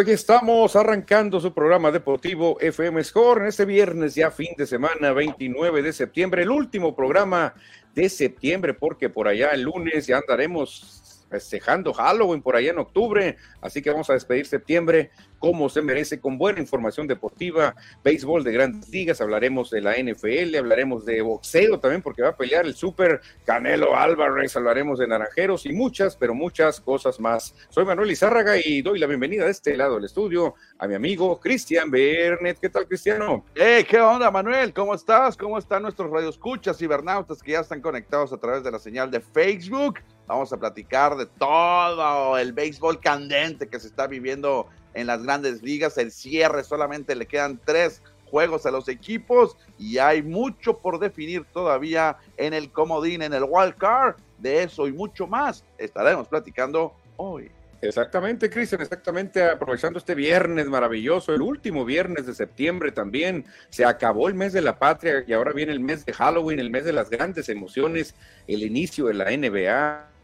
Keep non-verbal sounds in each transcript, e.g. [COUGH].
aquí estamos arrancando su programa deportivo FM Score en este viernes, ya fin de semana, 29 de septiembre, el último programa de septiembre, porque por allá el lunes ya andaremos festejando Halloween por allá en octubre, así que vamos a despedir septiembre como se merece, con buena información deportiva, béisbol de grandes ligas, hablaremos de la NFL, hablaremos de boxeo también, porque va a pelear el Super Canelo Álvarez, hablaremos de naranjeros y muchas, pero muchas cosas más. Soy Manuel Izárraga y doy la bienvenida de este lado del estudio a mi amigo Cristian Bernet. ¿Qué tal, Cristiano? Hey, ¿qué onda, Manuel? ¿Cómo estás? ¿Cómo están nuestros radioescuchas, cibernautas que ya están conectados a través de la señal de Facebook? Vamos a platicar de todo el béisbol candente que se está viviendo en las grandes ligas. El cierre solamente le quedan tres juegos a los equipos y hay mucho por definir todavía en el comodín, en el wild card. De eso y mucho más estaremos platicando hoy. Exactamente, Cristian, exactamente, aprovechando este viernes maravilloso, el último viernes de septiembre también, se acabó el mes de la patria y ahora viene el mes de Halloween, el mes de las grandes emociones, el inicio de la NBA,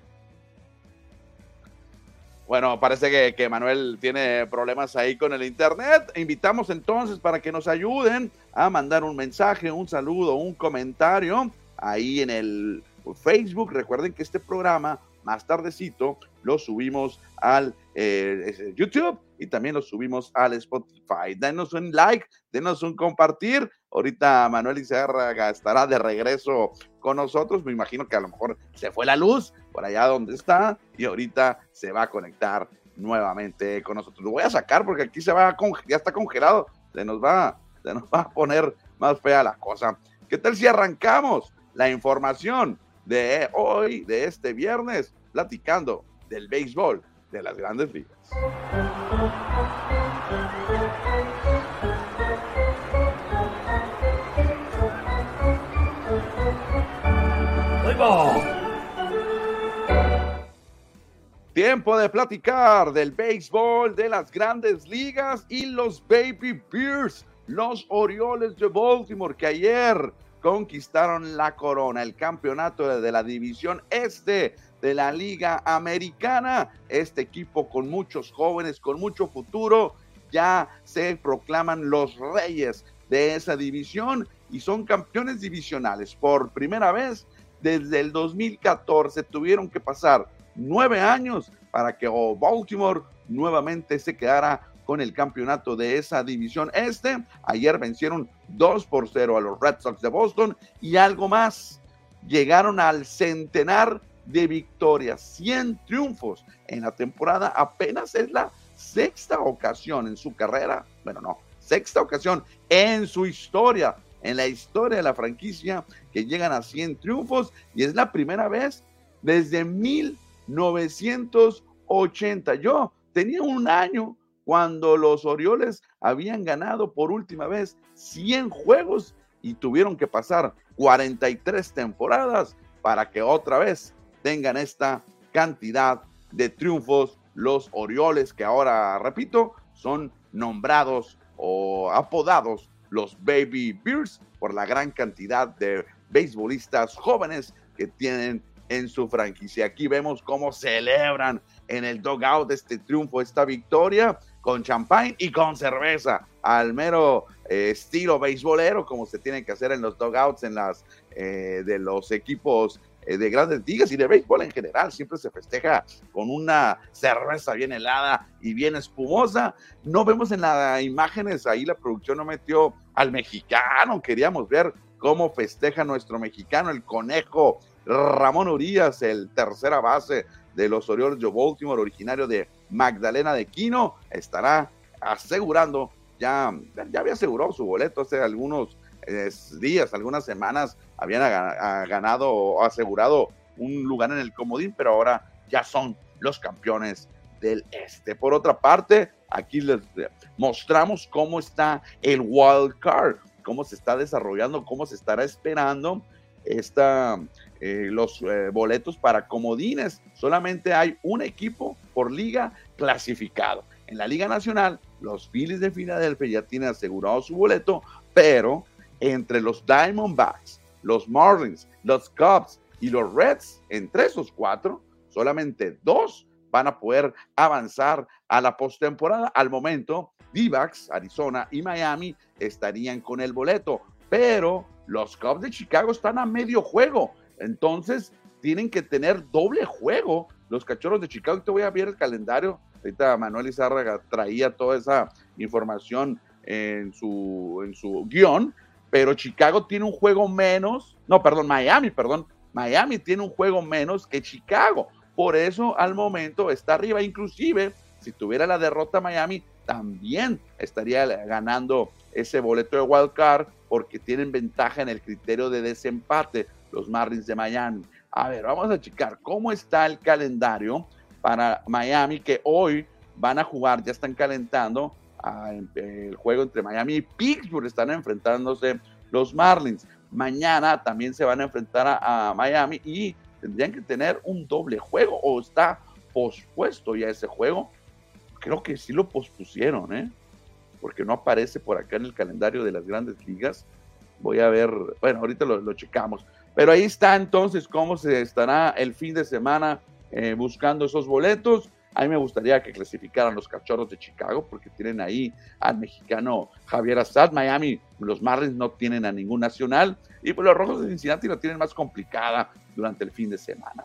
bueno, parece que, Manuel tiene problemas ahí con el internet. Invitamos entonces para que nos ayuden a mandar un mensaje, un saludo, un comentario ahí en el Facebook. Recuerden que este programa más tardecito lo subimos al eh, YouTube y también lo subimos al Spotify. Denos un like, denos un compartir. Ahorita Manuel Izárraga estará de regreso con nosotros. Me imagino que a lo mejor se fue la luz por allá donde está y ahorita se va a conectar nuevamente con nosotros. Lo voy a sacar porque aquí se va ya está congelado. Se nos va, nos va a poner más fea la cosa. ¿Qué tal si arrancamos la información de hoy, de este viernes, platicando del béisbol de las grandes ligas? Tiempo de platicar del béisbol de las grandes ligas y los Baby Bears, los Orioles de Baltimore, que ayer conquistaron la corona, el campeonato de la división este de la Liga Americana. Este equipo con muchos jóvenes, con mucho futuro, ya se proclaman los reyes de esa división y son campeones divisionales. Por primera vez desde el 2014 tuvieron que pasar nueve años para que Baltimore nuevamente se quedara con el campeonato de esa división este. Ayer vencieron 2 por 0 a los Red Sox de Boston y algo más. Llegaron al centenar de victorias, 100 triunfos en la temporada. Apenas es la sexta ocasión en su carrera, bueno, no, sexta ocasión en su historia, en la historia de la franquicia, que llegan a 100 triunfos y es la primera vez desde 1980. Yo tenía un año cuando los Orioles habían ganado por última vez 100 juegos y tuvieron que pasar 43 temporadas para que otra vez tengan esta cantidad de triunfos los Orioles que ahora, repito, son nombrados o apodados los Baby Bears por la gran cantidad de beisbolistas jóvenes que tienen en su franquicia. Aquí vemos cómo celebran en el dugout este triunfo, esta victoria con champagne y con cerveza, al mero eh, estilo beisbolero, como se tiene que hacer en los dugouts en las, eh, de los equipos de grandes ligas y de béisbol en general. Siempre se festeja con una cerveza bien helada y bien espumosa. No vemos en las imágenes, ahí la producción no metió al mexicano. Queríamos ver cómo festeja nuestro mexicano, el conejo Ramón Urias, el tercera base de los Orioles de Baltimore, originario de Magdalena de Quino, estará asegurando, ya, ya había asegurado su boleto hace algunos días, algunas semanas, habían ganado o asegurado un lugar en el comodín, pero ahora ya son los campeones del este. Por otra parte, aquí les mostramos cómo está el wild card, cómo se está desarrollando, cómo se estará esperando esta, eh, los eh, boletos para comodines. Solamente hay un equipo por liga clasificado. En la Liga Nacional, los Phillies de Filadelfia ya tienen asegurado su boleto, pero entre los Diamondbacks, los Marlins, los Cubs y los Reds, entre esos cuatro, solamente dos van a poder avanzar a la postemporada. Al momento, Divax, Arizona y Miami estarían con el boleto, pero los Cubs de Chicago están a medio juego. Entonces, tienen que tener doble juego los cachorros de Chicago. Te voy a ver el calendario. Ahorita Manuel Izárraga traía toda esa información en su, en su guion, pero Chicago tiene un juego menos, no, perdón, Miami, perdón, Miami tiene un juego menos que Chicago. Por eso al momento está arriba. Inclusive, si tuviera la derrota Miami, también estaría ganando ese boleto de wild card porque tienen ventaja en el criterio de desempate los Marlins de Miami. A ver, vamos a checar cómo está el calendario para Miami que hoy van a jugar, ya están calentando el juego entre Miami y Pittsburgh, están enfrentándose los Marlins. Mañana también se van a enfrentar a, Miami y tendrían que tener un doble juego o está pospuesto ya ese juego. Creo que sí lo pospusieron, ¿eh? porque no aparece por acá en el calendario de las grandes ligas. Voy a ver, bueno, ahorita lo, checamos. Pero ahí está entonces cómo se estará el fin de semana eh, buscando esos boletos. A mí me gustaría que clasificaran los cachorros de Chicago porque tienen ahí al mexicano Javier Assad. Miami, los Marlins no tienen a ningún nacional y pues los Rojos de Cincinnati lo tienen más complicada durante el fin de semana.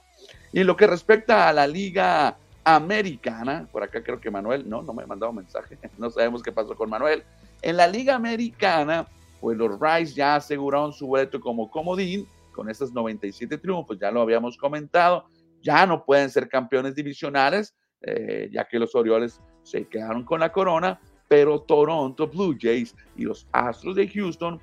Y en lo que respecta a la Liga Americana, por acá creo que Manuel, no, no me ha mandado mensaje, [LAUGHS] no sabemos qué pasó con Manuel. En la Liga Americana, pues los Rice ya aseguraron su boleto como comodín con estos 97 triunfos, ya lo habíamos comentado, ya no pueden ser campeones divisionales, eh, ya que los Orioles se quedaron con la corona, pero Toronto Blue Jays y los Astros de Houston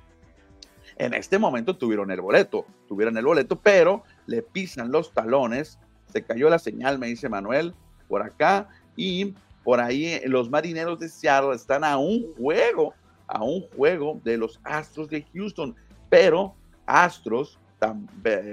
en este momento tuvieron el boleto, tuvieron el boleto, pero le pisan los talones, se cayó la señal, me dice Manuel, por acá, y por ahí eh, los marineros de Seattle están a un juego, a un juego de los Astros de Houston, pero Astros,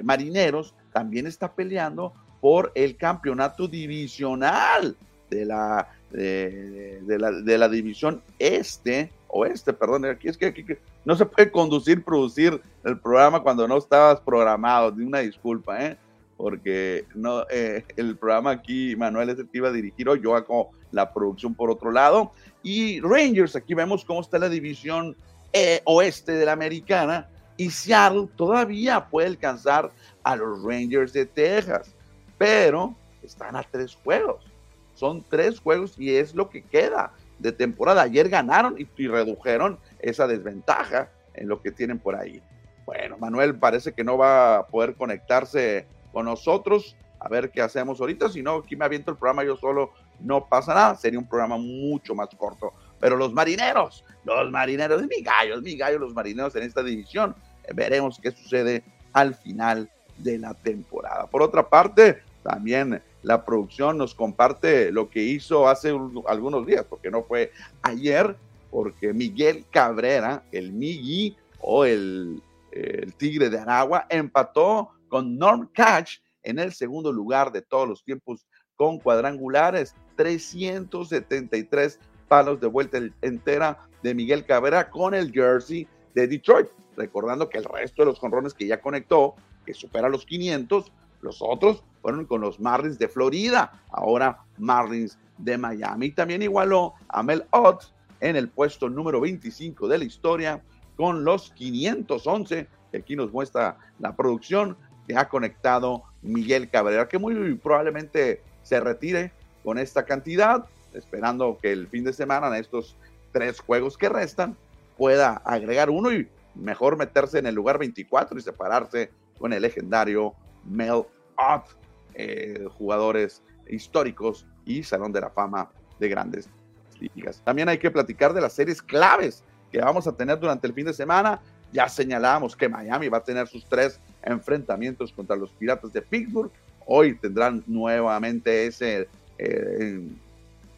marineros, también está peleando por el campeonato divisional de la, de, la, de la división este, oeste, perdón, aquí es que, no se puede conducir, producir el programa cuando no estabas programado, de una disculpa, ¿eh? porque no, eh, el programa aquí, Manuel, ese te iba a dirigir hoy, yo hago la producción por otro lado, y Rangers, aquí vemos cómo está la división eh, oeste de la americana, y Seattle todavía puede alcanzar a los Rangers de Texas pero están a tres juegos. Son tres juegos y es lo que queda de temporada. Ayer ganaron y, redujeron esa desventaja en lo que tienen por ahí. Bueno, Manuel parece que no va a poder conectarse con nosotros. A ver qué hacemos ahorita. Si no, aquí me aviento el programa yo solo. No pasa nada. Sería un programa mucho más corto. Pero los marineros, los marineros, mi gallo, mi gallo, los marineros en esta división. veremos qué sucede al final de la temporada. Por otra parte, también la producción nos comparte lo que hizo hace algunos días, porque no fue ayer, porque Miguel Cabrera, el Migi o el, el Tigre de Aragua, empató con Norm Catch en el segundo lugar de todos los tiempos con cuadrangulares, 373 palos de vuelta entera de Miguel Cabrera con el jersey de Detroit. Recordando que el resto de los jonrones que ya conectó, que supera los 500, los otros fueron con los Marlins de Florida, ahora Marlins de Miami. También igualó a Mel Ott en el puesto número 25 de la historia con los 511, que aquí nos muestra la producción que ha conectado Miguel Cabrera, que muy probablemente se retire con esta cantidad, esperando que el fin de semana en estos tres juegos que restan pueda agregar uno y mejor meterse en el lugar 24 y separarse con el legendario Mel Ott, eh, jugadores históricos y Salón de la Fama de grandes ligas. También hay que platicar de las series claves que vamos a tener durante el fin de semana. Ya señalamos que Miami va a tener sus tres enfrentamientos contra los Piratas de Pittsburgh. Hoy tendrán nuevamente ese eh,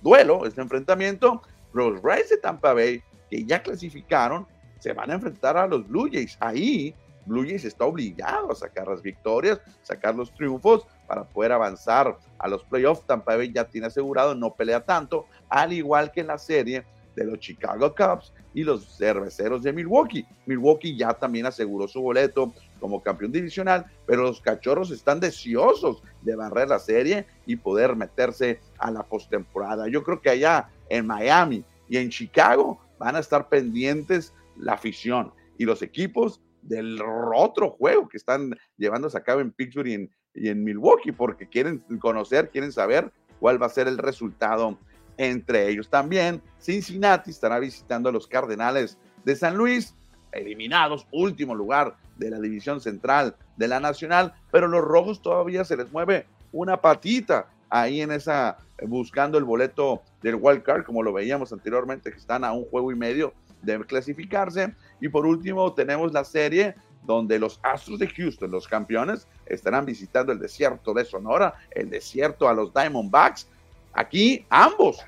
duelo, ese enfrentamiento. Los Rays de Tampa Bay, que ya clasificaron, se van a enfrentar a los Blue Jays. Ahí Blue Jays está obligado a sacar las victorias, sacar los triunfos para poder avanzar a los playoffs. Tampa Bay ya tiene asegurado, no pelea tanto, al igual que en la serie de los Chicago Cubs y los cerveceros de Milwaukee. Milwaukee ya también aseguró su boleto como campeón divisional, pero los cachorros están deseosos de barrer la serie y poder meterse a la postemporada. Yo creo que allá en Miami y en Chicago van a estar pendientes la afición y los equipos del otro juego que están llevándose a cabo en Pittsburgh y en, Milwaukee, porque quieren conocer, quieren saber cuál va a ser el resultado entre ellos. También Cincinnati estará visitando a los Cardenales de San Luis, eliminados, último lugar de la división central de la Nacional, pero los rojos todavía se les mueve una patita ahí en esa, buscando el boleto del wild card, como lo veíamos anteriormente, que están a un juego y medio de clasificarse. Y por último, tenemos la serie donde los Astros de Houston, los campeones, estarán visitando el desierto de Sonora, el desierto a los Diamondbacks. Aquí ambos,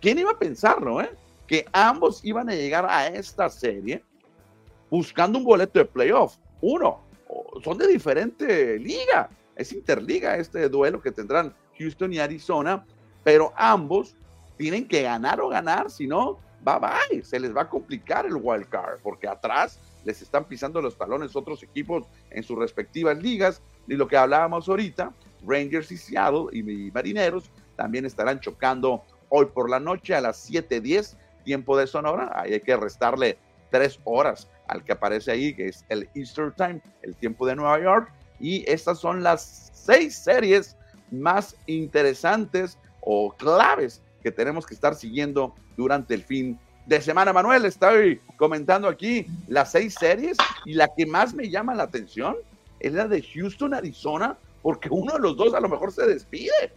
¿quién iba a pensarlo, eh? Que ambos iban a llegar a esta serie buscando un boleto de playoff. Uno, son de diferente liga, es interliga este duelo que tendrán Houston y Arizona, pero ambos tienen que ganar o ganar, si no, bye bye, se les va a complicar el wild card, porque atrás les están pisando los talones otros equipos en sus respectivas ligas. Y lo que hablábamos ahorita, Rangers y Seattle y Marineros también estarán chocando hoy por la noche a las 7:10, tiempo de Sonora. Hay que restarle tres horas al que aparece ahí, que es el Easter Time, el tiempo de Nueva York. Y estas son las seis series más interesantes o claves que tenemos que estar siguiendo durante el fin de semana. Manuel, estoy comentando aquí las seis series y la que más me llama la atención es la de Houston, Arizona, porque uno de los dos a lo mejor se despide.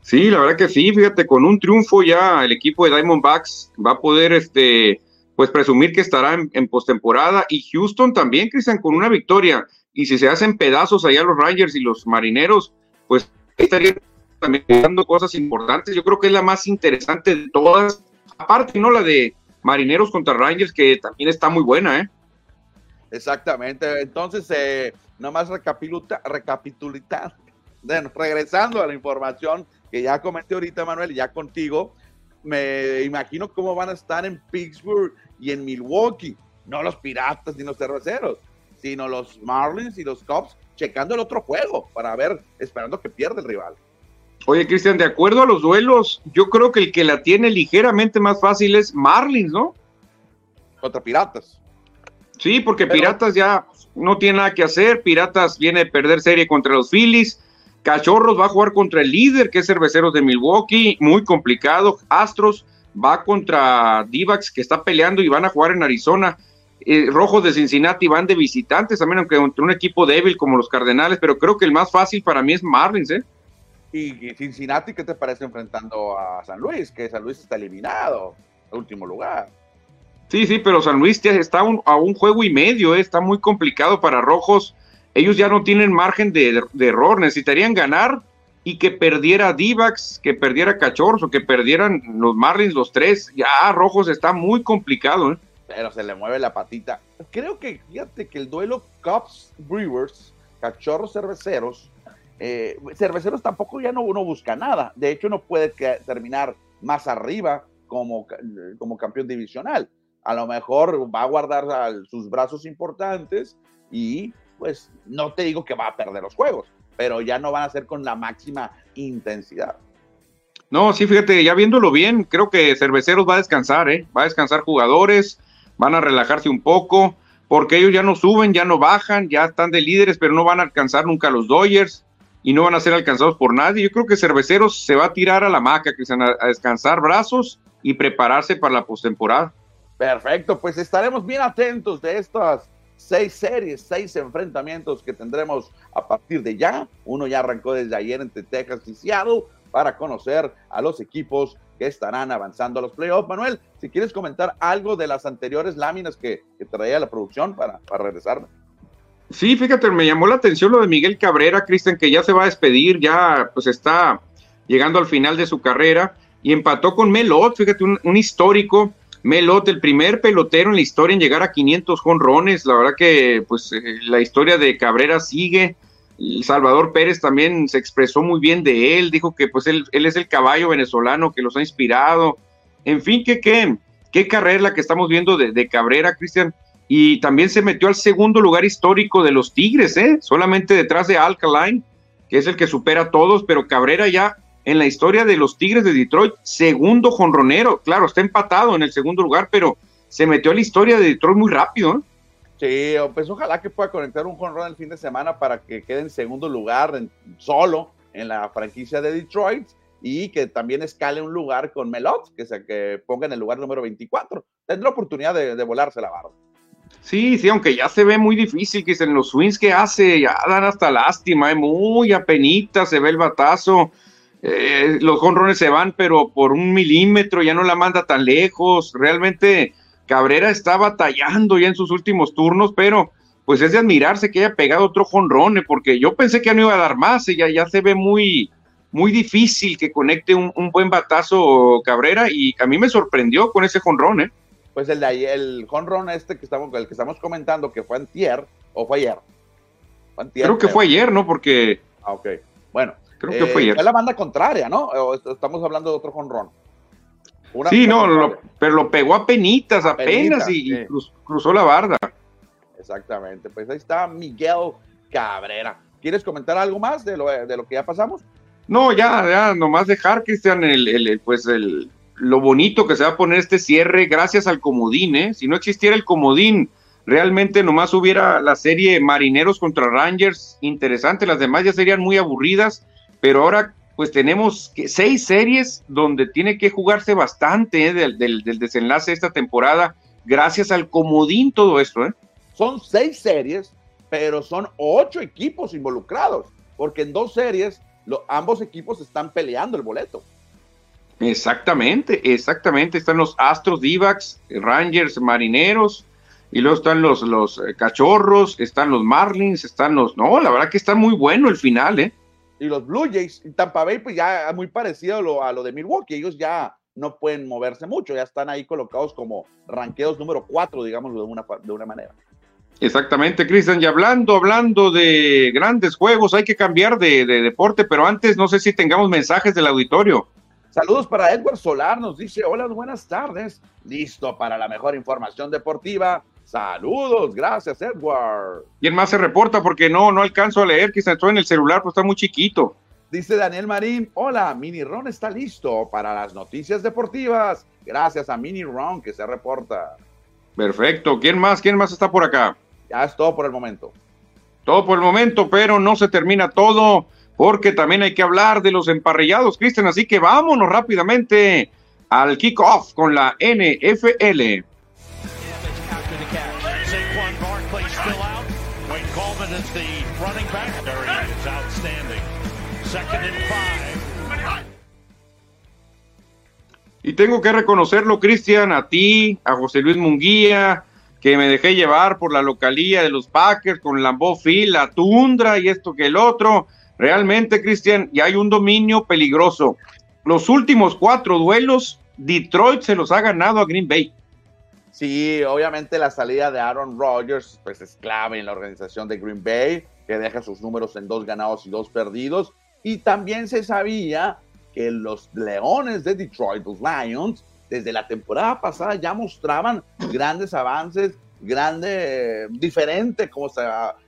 Sí, la verdad que sí, fíjate, con un triunfo ya el equipo de Diamondbacks va a poder, este, pues presumir que estará en, postemporada y Houston también, Cristian, con una victoria. Y si se hacen pedazos allá los Rangers y los Marineros, pues estarían también dando cosas importantes. Yo creo que es la más interesante de todas aparte, ¿no? La de Marineros contra Rangers, que también está muy buena, ¿eh? Exactamente. Entonces, eh, nomás recapitulita, recapitulita, [LAUGHS] regresando a la información que ya comenté ahorita, Manuel, ya contigo, me imagino cómo van a estar en Pittsburgh y en Milwaukee, no los piratas ni los cerveceros, sino los Marlins y los Cubs checando el otro juego para ver, esperando que pierda el rival. Oye, Cristian, de acuerdo a los duelos, yo creo que el que la tiene ligeramente más fácil es Marlins, ¿no? Contra Piratas. Sí, porque Piratas ya no tiene nada que hacer. Piratas viene a perder serie contra los Phillies. Cachorros va a jugar contra el líder, que es Cerveceros de Milwaukee, muy complicado. Astros va contra Divax, que está peleando y van a jugar en Arizona. Eh, Rojos de Cincinnati van de visitantes, también aunque contra un equipo débil como los Cardenales, pero creo que el más fácil para mí es Marlins, ¿eh? Y Cincinnati, ¿qué te parece enfrentando a San Luis? Que San Luis está eliminado, último lugar. Sí, sí, pero San Luis ya está a un juego y medio, ¿eh? está muy complicado para Rojos. Ellos ya no tienen margen de, error, necesitarían ganar y que perdiera Divax, que perdiera Cachorros o que perdieran los Marlins los tres. Ya Rojos está muy complicado. ¿eh? Pero se le mueve la patita. Creo que, fíjate que el duelo Cubs Brewers, Cachorros Cerveceros, eh, cerveceros tampoco ya no uno busca nada. De hecho, no puede terminar más arriba como, como campeón divisional. A lo mejor va a guardar sus brazos importantes y pues no te digo que va a perder los juegos, pero ya no van a ser con la máxima intensidad. No, sí, fíjate, ya viéndolo bien, creo que Cerveceros va a descansar, ¿eh? Va a descansar jugadores, van a relajarse un poco, porque ellos ya no suben, ya no bajan, ya están de líderes, pero no van a alcanzar nunca los Dodgers y no van a ser alcanzados por nadie. Yo creo que Cerveceros se va a tirar a la maca, Cristian, a, a descansar brazos y prepararse para la postemporada. Perfecto, pues estaremos bien atentos de estas seis series, seis enfrentamientos que tendremos a partir de ya. Uno ya arrancó desde ayer entre Texas y Seattle para conocer a los equipos que estarán avanzando a los playoffs. Manuel, si quieres comentar algo de las anteriores láminas que, traía la producción para, para regresarme. Sí, fíjate, me llamó la atención lo de Miguel Cabrera, Cristian, que ya se va a despedir, ya pues está llegando al final de su carrera y empató con Melot, fíjate, un, histórico. Melot, el primer pelotero en la historia en llegar a 500 jonrones. La verdad que pues eh, la historia de Cabrera sigue. Salvador Pérez también se expresó muy bien de él, dijo que pues él, él es el caballo venezolano que los ha inspirado. En fin, que qué, qué carrera la que estamos viendo de Cabrera, Cristian. Y también se metió al segundo lugar histórico de los Tigres, ¿eh? solamente detrás de Alkaline, que es el que supera a todos, pero Cabrera ya en la historia de los Tigres de Detroit, segundo jonronero. Claro, está empatado en el segundo lugar, pero se metió a la historia de Detroit muy rápido. ¿eh? Sí, pues ojalá que pueda conectar un jonrón el fin de semana para que quede en segundo lugar solo en la franquicia de Detroit y que también escale un lugar con Melot, que, se, que ponga en el lugar número 24. Tendrá oportunidad de, de volarse la barra. Sí, sí, aunque ya se ve muy difícil, que en los swings que hace, ya dan hasta lástima, ¿eh? muy apenita se ve el batazo. Eh, los jonrones se van, pero por un milímetro, ya no la manda tan lejos. Realmente Cabrera está batallando ya en sus últimos turnos, pero pues es de admirarse que haya pegado otro jonrón, ¿eh? porque yo pensé que ya no iba a dar más, y ya, ya se ve muy, muy difícil que conecte un, un, buen batazo Cabrera, y a mí me sorprendió con ese jonrón, ¿eh? Pues el de ayer, el jonrón este que estamos, el que estamos comentando, que fue antier, o fue ayer. Fue antier, creo que fue ayer, ¿no? Porque... Ah, ok. Bueno. Creo que fue ayer. Fue la banda contraria, ¿no? O estamos hablando de otro jonrón. sí, no, lo, pero lo pegó a penitas, apenas, y, sí. y cruz, cruzó la barda. Exactamente, pues ahí está Miguel Cabrera. ¿Quieres comentar algo más de lo, de lo que ya pasamos? No, ya, ya, nomás dejar, Cristian, el, el, pues el, lo bonito que se va a poner este cierre gracias al comodín, ¿eh? Si no existiera el comodín, realmente nomás hubiera la serie Marineros contra Rangers, interesante, las demás ya serían muy aburridas, pero ahora pues tenemos seis series donde tiene que jugarse bastante ¿eh? del, del, desenlace de esta temporada, gracias al comodín todo esto, ¿eh? Son seis series, pero son ocho equipos involucrados, porque en dos series ambos equipos están peleando el boleto. Exactamente, exactamente. Están los Astros, Divacs, Rangers, Marineros, y luego están los, los eh, Cachorros, están los Marlins, están los... No, la verdad que está muy bueno el final, ¿eh? Y los Blue Jays, y Tampa Bay, pues ya muy parecido a lo, a lo de Milwaukee. Ellos ya no pueden moverse mucho, ya están ahí colocados como ranqueos número cuatro, digamos, de una, de una manera. Exactamente, Cristian. Y hablando, hablando de grandes juegos, hay que cambiar de, de, deporte, pero antes no sé si tengamos mensajes del auditorio. Saludos para Edward Solar, nos dice, hola, buenas tardes, listo para la mejor información deportiva. Saludos, gracias Edward. ¿Quién más se reporta? Porque no, no alcanzo a leer, quizás estoy en el celular, pues está muy chiquito. Dice Daniel Marín, hola, Mini Ron está listo para las noticias deportivas. Gracias a Mini Ron que se reporta. Perfecto, ¿quién más? ¿Quién más está por acá? Ya es todo por el momento. Todo por el momento, pero no se termina todo porque también hay que hablar de los emparrillados, Cristian, así que vámonos rápidamente al kickoff con la NFL. Y tengo que reconocerlo, Cristian, a ti, a José Luis Munguía, que me dejé llevar por la localía de los Packers con Lambeau Field, la tundra y esto que el otro. Realmente, Cristian, ya hay un dominio peligroso. Los últimos cuatro duelos, Detroit se los ha ganado a Green Bay. Sí, obviamente la salida de Aaron Rodgers pues es clave en la organización de Green Bay, que deja sus números en dos ganados y dos perdidos. Y también se sabía que los Leones de Detroit, los Lions, desde la temporada pasada ya mostraban grandes avances, grande, diferente, como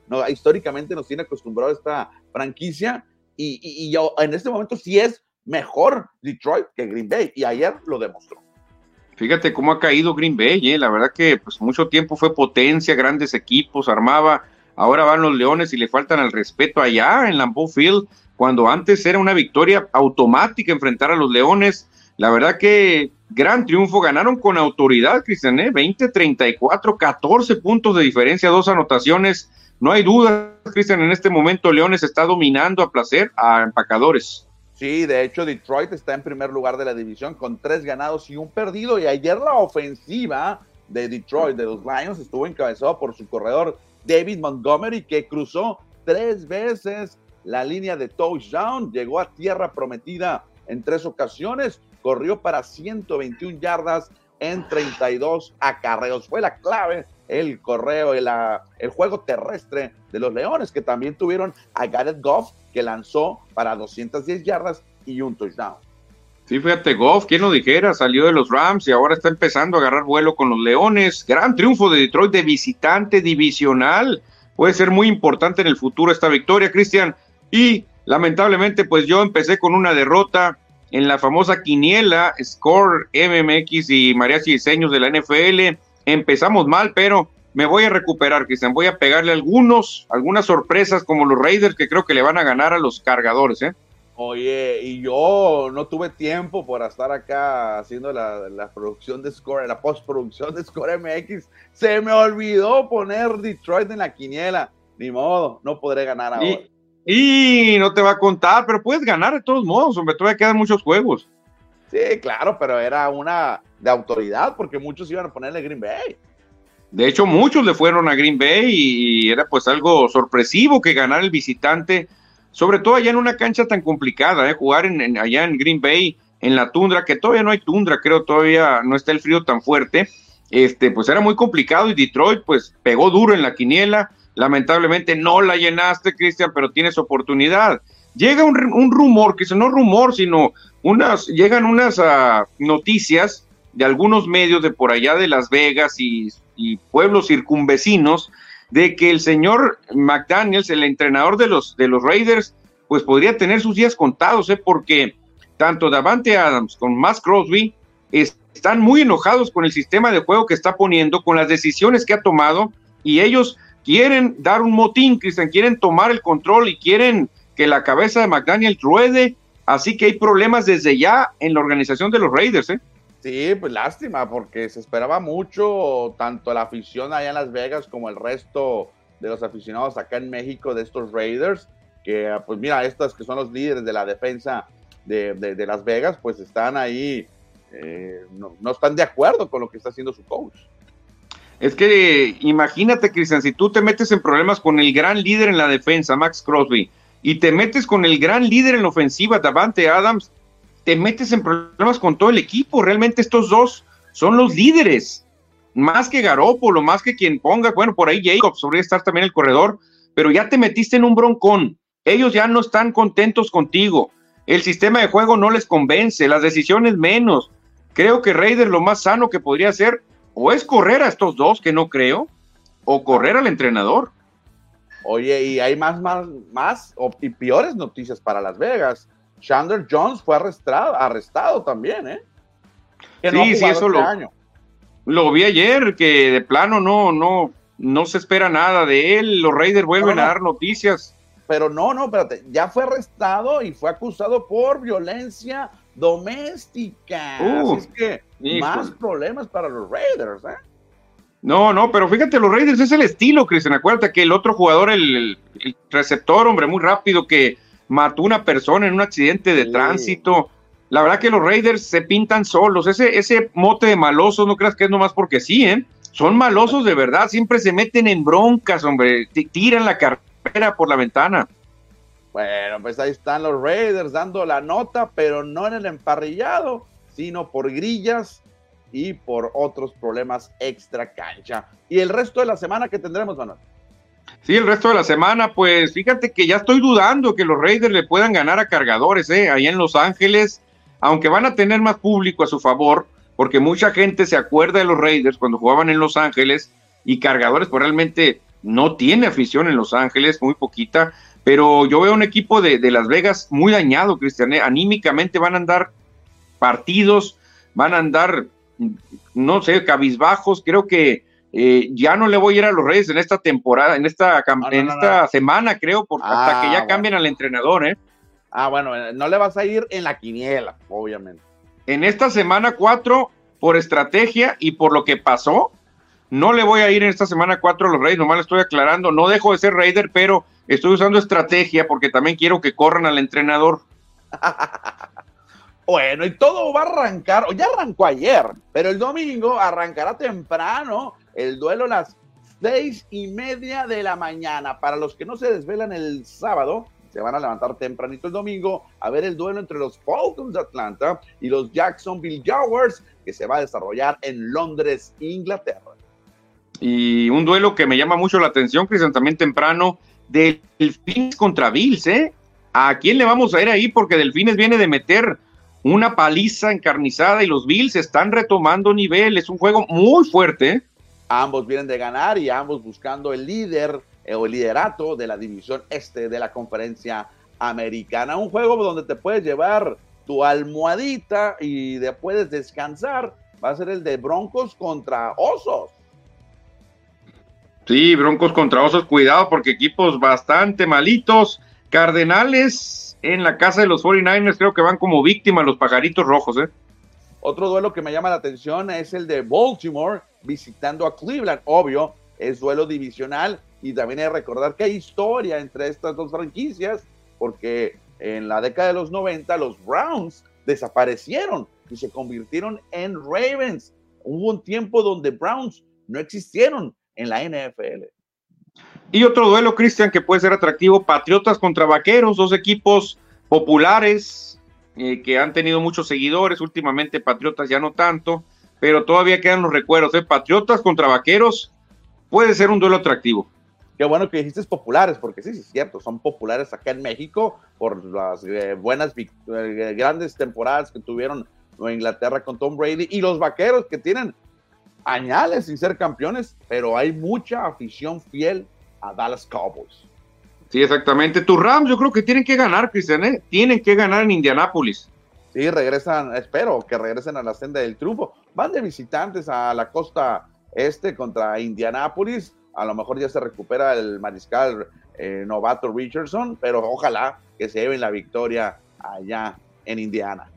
no, históricamente nos tiene acostumbrado esta franquicia. Y, y, y en este momento sí es mejor Detroit que Green Bay, y ayer lo demostró. Fíjate cómo ha caído Green Bay, ¿eh? la verdad que pues mucho tiempo fue potencia, grandes equipos, armaba, ahora van los Leones y le faltan al respeto allá en Lambeau Field, cuando antes era una victoria automática enfrentar a los Leones, la verdad que gran triunfo, ganaron con autoridad, Cristian, ¿eh? 20-34, 14 puntos de diferencia, dos anotaciones, no hay duda, Cristian, en este momento Leones está dominando a placer a empacadores. Sí, de hecho Detroit está en primer lugar de la división con tres ganados y un perdido. Y ayer la ofensiva de Detroit, de los Lions, estuvo encabezado por su corredor David Montgomery, que cruzó tres veces la línea de touchdown, llegó a tierra prometida en tres ocasiones, corrió para 121 yardas en 32 acarreos. Fue la clave el correo, el, el juego terrestre de los Leones, que también tuvieron a Gareth Goff, que lanzó para 210 yardas y un touchdown. Sí, fíjate, Goff, quién lo dijera, salió de los Rams y ahora está empezando a agarrar vuelo con los Leones. Gran triunfo de Detroit de visitante divisional. Puede ser muy importante en el futuro esta victoria, Cristian. Y lamentablemente, pues yo empecé con una derrota en la famosa quiniela Score MMX y Mariachi Diseños de la NFL. Empezamos mal, pero me voy a recuperar, Cristian. Voy a pegarle algunos, algunas sorpresas como los Raiders que creo que le van a ganar a los cargadores, ¿eh? Oye, y yo no tuve tiempo por estar acá haciendo la, producción de Score, la postproducción de Score MX. Se me olvidó poner Detroit en la quiniela. Ni modo, no podré ganar ahora. Y, no te va a contar, pero puedes ganar de todos modos, hombre. Todavía quedan muchos juegos. Sí, claro, pero era una de autoridad porque muchos iban a ponerle Green Bay. De hecho, muchos le fueron a Green Bay y era pues algo sorpresivo que ganara el visitante sobre todo allá en una cancha tan complicada, ¿eh? jugar en, allá en Green Bay, en la tundra, que todavía no hay tundra, creo, todavía no está el frío tan fuerte, este, pues era muy complicado y Detroit pues pegó duro en la quiniela, lamentablemente no la llenaste, Cristian, pero tienes oportunidad. Llega un, rumor, que no rumor, sino unas, llegan unas uh, noticias de algunos medios de por allá de Las Vegas y, y pueblos circunvecinos, de que el señor McDaniels, el entrenador de los, de los Raiders, pues podría tener sus días contados, ¿eh? porque tanto Davante Adams con Max Crosby están muy enojados con el sistema de juego que está poniendo, con las decisiones que ha tomado, y ellos quieren dar un motín, Cristian, quieren tomar el control y quieren que la cabeza de McDaniel ruede, así que hay problemas desde ya en la organización de los Raiders, ¿eh? Sí, pues lástima, porque se esperaba mucho, tanto la afición allá en Las Vegas como el resto de los aficionados acá en México de estos Raiders, que pues mira, estas que son los líderes de la defensa de, Las Vegas, pues están ahí, eh, no, no, están de acuerdo con lo que está haciendo su coach. Es que imagínate, Cristian, si tú te metes en problemas con el gran líder en la defensa, Max Crosby, y te metes con el gran líder en la ofensiva, Davante Adams, te metes en problemas con todo el equipo. Realmente estos dos son los líderes, más que Garópolo, más que quien ponga, bueno, por ahí Jacobs podría estar también el corredor, pero ya te metiste en un broncón. Ellos ya no están contentos contigo. El sistema de juego no les convence, las decisiones menos. Creo que Raiders lo más sano que podría hacer o es correr a estos dos, que no creo, o correr al entrenador. Oye, y hay más, más, más y peores noticias para Las Vegas. Chandler Jones fue arrestado, arrestado también, ¿eh? sí, sí, eso este lo, vi ayer, que de plano no, no, no se espera nada de él. Los Raiders vuelven a dar noticias. Pero no, no, espérate, ya fue arrestado y fue acusado por violencia doméstica. Así es que más problemas para los Raiders, ¿eh? No, no, pero fíjate, los Raiders es el estilo, Cristian. Acuérdate que el otro jugador, el, el receptor, hombre, muy rápido, que mató una persona en un accidente de tránsito. La verdad que los Raiders se pintan solos. Ese, ese mote de malosos, no creas que es nomás porque sí, ¿eh? Son malosos de verdad, siempre se meten en broncas, hombre, tiran la carrera por la ventana. Bueno, pues ahí están los Raiders dando la nota, pero no en el emparrillado, sino por grillas y por otros problemas extra cancha. ¿Y el resto de la semana que tendremos, Manuel? Sí, el resto de la semana, pues fíjate que ya estoy dudando que los Raiders le puedan ganar a cargadores, ¿eh? Allá en Los Ángeles, aunque van a tener más público a su favor, porque mucha gente se acuerda de los Raiders cuando jugaban en Los Ángeles y cargadores, pues realmente no tiene afición en Los Ángeles, muy poquita, pero yo veo un equipo de, de Las Vegas muy dañado, Cristian, ¿eh? anímicamente van a andar partidos, van a andar, no sé, cabizbajos, creo que eh, ya no le voy a ir a los Reyes en esta temporada, en esta, en esta semana, creo, porque hasta que ya ah, cambien al entrenador, ¿eh? Ah, bueno, eh, no le vas a ir en la quiniela, obviamente. En esta semana cuatro, por estrategia y por lo que pasó, no le voy a ir en esta semana cuatro a los Reyes, nomás le estoy aclarando, no dejo de ser Raider, pero estoy usando estrategia porque también quiero que corran al entrenador. [LAUGHS] bueno, y todo va a arrancar, o ya arrancó ayer, pero el domingo arrancará temprano el duelo a las seis y media de la mañana. Para los que no se desvelan el sábado, se van a levantar tempranito el domingo a ver el duelo entre los Falcons de Atlanta y los Jacksonville Jaguars, que se va a desarrollar en Londres, Inglaterra. Y un duelo que me llama mucho la atención, Cristian, también temprano, Delfines contra Bills, ¿eh? ¿A quién le vamos a ir ahí? Porque Delfines viene de meter una paliza encarnizada y los Bills están retomando nivel. Es un juego muy fuerte. Ambos vienen de ganar y ambos buscando el líder eh, o el liderato de la división este de la conferencia americana. Un juego donde te puedes llevar tu almohadita y de puedes descansar. Va a ser el de Broncos contra Osos. Sí, Broncos contra Osos, cuidado porque equipos bastante malitos. Cardenales en la casa de los 49ers creo que van como víctimas los pajaritos rojos, ¿eh? Otro duelo que me llama la atención es el de Baltimore visitando a Cleveland. Obvio, es duelo divisional y también hay que recordar que hay historia entre estas dos franquicias porque en la década de los 90 los Browns desaparecieron y se convirtieron en Ravens. Hubo un tiempo donde Browns no existieron en la NFL. Y otro duelo, Cristian, que puede ser atractivo, Patriotas contra Vaqueros, dos equipos populares eh, que han tenido muchos seguidores, últimamente Patriotas ya no tanto, pero todavía quedan los recuerdos, ¿eh? Patriotas contra Vaqueros puede ser un duelo atractivo. Qué bueno que dijiste populares, porque sí, sí, es cierto, son populares acá en México por las eh, buenas, eh, grandes temporadas que tuvieron Inglaterra con Tom Brady y los vaqueros que tienen añales sin ser campeones, pero hay mucha afición fiel a Dallas Cowboys. Sí, exactamente. Tus Rams, yo creo que tienen que ganar, Cristian, ¿eh? tienen que ganar en Indianápolis. Sí, regresan, espero que regresen a la senda del triunfo. Van de visitantes a la costa este contra Indianápolis. A lo mejor ya se recupera el mariscal eh, novato Richardson, pero ojalá que se lleven la victoria allá en Indiana.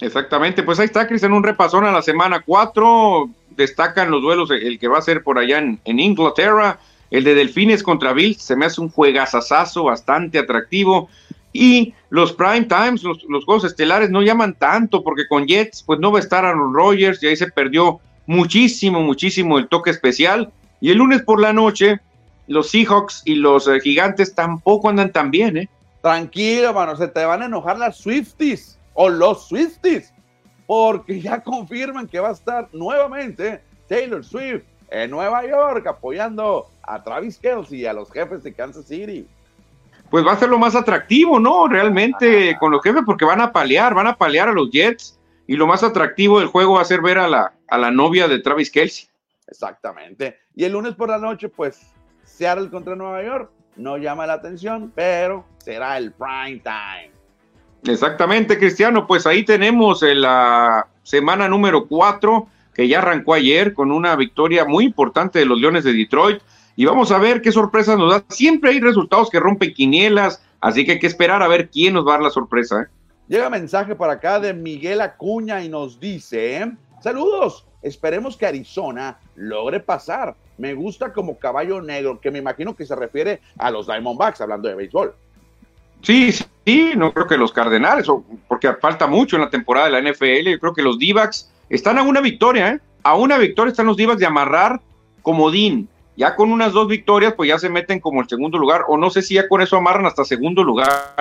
Exactamente, pues ahí está, Cristian, un repasón a la semana 4 destacan los duelos, el que va a ser por allá en, Inglaterra, el de Delfines contra Bills, se me hace un juegazazazo bastante atractivo. Y los prime times, los, juegos estelares no llaman tanto, porque con Jets, pues no va a estar Aaron Rodgers, y ahí se perdió muchísimo, muchísimo el toque especial. Y el lunes por la noche, los Seahawks y los eh, Gigantes tampoco andan tan bien, ¿eh? Tranquilo, mano, se te van a enojar las Swifties o los Swifties porque ya [LAUGHS] confirman que va a estar nuevamente Taylor Swift en Nueva York apoyando a Travis Kelsey y a los jefes de Kansas City. Pues va a ser lo más atractivo, ¿no? Realmente con los jefes, porque van a palear, van a palear a los Jets y lo más atractivo del juego va a ser ver a la, a la novia de Travis Kelsey. Exactamente. Y el lunes por la noche, pues Seattle contra Nueva York no llama la atención, pero será el prime time. Exactamente, Cristiano. Pues ahí tenemos la semana número cuatro, que ya arrancó ayer con una victoria muy importante de los Leones de Detroit. Y vamos a ver qué sorpresas nos da. Siempre hay resultados que rompen quinielas, así que hay que esperar a ver quién nos va a dar la sorpresa. ¿eh? Llega mensaje para acá de Miguel Acuña y nos dice: Saludos, esperemos que Arizona logre pasar. Me gusta como caballo negro, que me imagino que se refiere a los Diamondbacks, hablando de béisbol. Sí, sí, no creo que los Cardenales, porque falta mucho en la temporada de la NFL. Yo creo que los d están a una victoria, ¿eh? A una victoria están los d de amarrar comodín. Ya con unas dos victorias, pues ya se meten como el segundo lugar, o no sé si ya con eso amarran hasta segundo lugar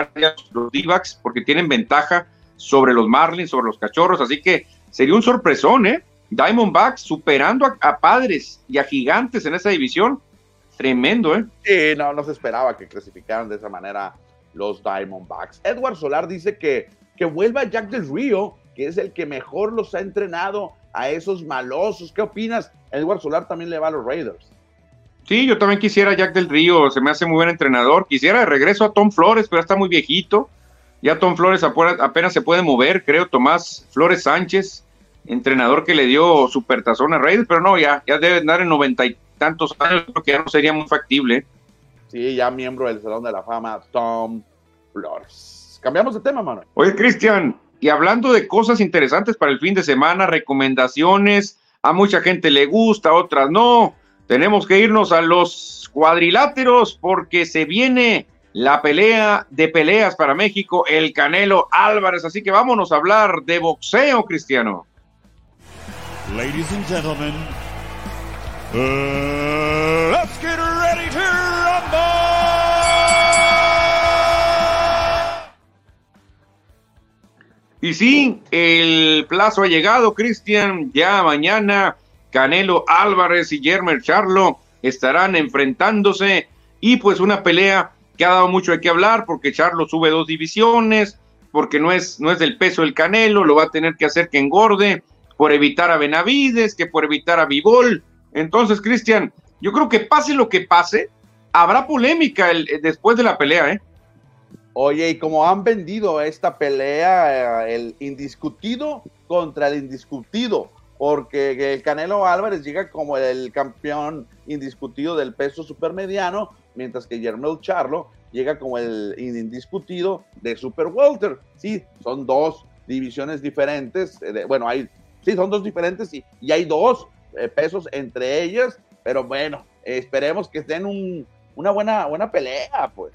los d porque tienen ventaja sobre los Marlins, sobre los Cachorros, así que sería un sorpresón, ¿eh? Diamondbacks superando a, a padres y a gigantes en esa división, tremendo, ¿eh? Sí, no, no se esperaba que clasificaran de esa manera los Diamondbacks. Edward Solar dice que, que vuelva Jack del Río, que es el que mejor los ha entrenado a esos malosos. ¿Qué opinas? Edward Solar también le va a los Raiders. Sí, yo también quisiera Jack del Río, se me hace muy buen entrenador. Quisiera de regreso a Tom Flores, pero está muy viejito. Ya Tom Flores apenas se puede mover, creo. Tomás Flores Sánchez, entrenador que le dio supertazón a Raiders, pero no, ya, ya debe andar en noventa y tantos años, creo que ya no sería muy factible. Sí, ya miembro del Salón de la Fama, Tom Flores. Cambiamos de tema, Manuel. Oye, Cristian, y hablando de cosas interesantes para el fin de semana, recomendaciones, a mucha gente le gusta, a otras no. Tenemos que irnos a los cuadriláteros porque se viene la pelea de peleas para México, el Canelo Álvarez. Así que vámonos a hablar de boxeo, Cristiano. Ladies and gentlemen, uh, let's get ready to Y sí, el plazo ha llegado, Cristian. Ya mañana Canelo Álvarez y Jermer Charlo estarán enfrentándose y pues una pelea que ha dado mucho de qué hablar porque Charlo sube dos divisiones, porque no es, no es del peso del Canelo, lo va a tener que hacer que engorde por evitar a Benavides, que por evitar a Vivol. Entonces, Cristian, yo creo que pase lo que pase, habrá polémica el, después de la pelea, ¿eh? Oye, y como han vendido esta pelea, eh, el indiscutido contra el indiscutido, porque el Canelo Álvarez llega como el campeón indiscutido del peso supermediano, mientras que Jermel Charlo llega como el indiscutido de Super Walter. Sí, son dos divisiones diferentes. Eh, bueno, hay, sí, son dos diferentes y, y hay dos eh, pesos entre ellas, pero bueno, esperemos que estén un, una buena, buena pelea, pues.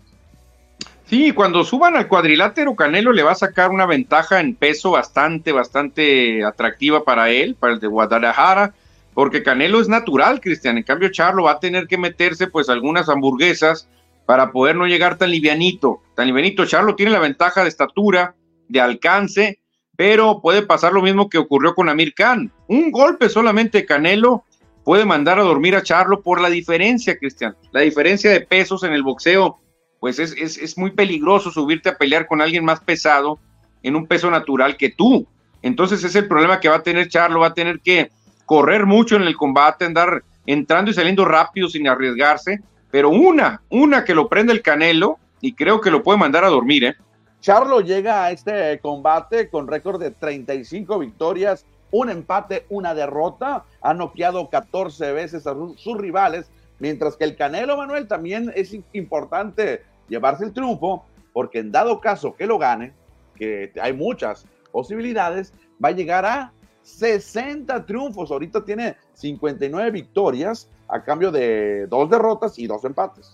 Sí, cuando suban al cuadrilátero, Canelo le va a sacar una ventaja en peso bastante, bastante atractiva para él, para el de Guadalajara, porque Canelo es natural, Cristian. En cambio, Charlo va a tener que meterse, pues, algunas hamburguesas para poder no llegar tan livianito. Tan livianito, Charlo tiene la ventaja de estatura, de alcance, pero puede pasar lo mismo que ocurrió con Amir Khan. Un golpe solamente Canelo puede mandar a dormir a Charlo por la diferencia, Cristian. La diferencia de pesos en el boxeo pues es, es, muy peligroso subirte a pelear con alguien más pesado en un peso natural que tú. Entonces es el problema que va a tener Charlo, va a tener que correr mucho en el combate, andar entrando y saliendo rápido sin arriesgarse, pero una, una que lo prende el canelo y creo que lo puede mandar a dormir, ¿eh? Charlo llega a este combate con récord de 35 victorias, un empate, una derrota, ha noqueado 14 veces a sus rivales, mientras que el Canelo Manuel también es importante llevarse el triunfo, porque en dado caso que lo gane, que hay muchas posibilidades, va a llegar a 60 triunfos. Ahorita tiene 59 victorias a cambio de dos derrotas y dos empates.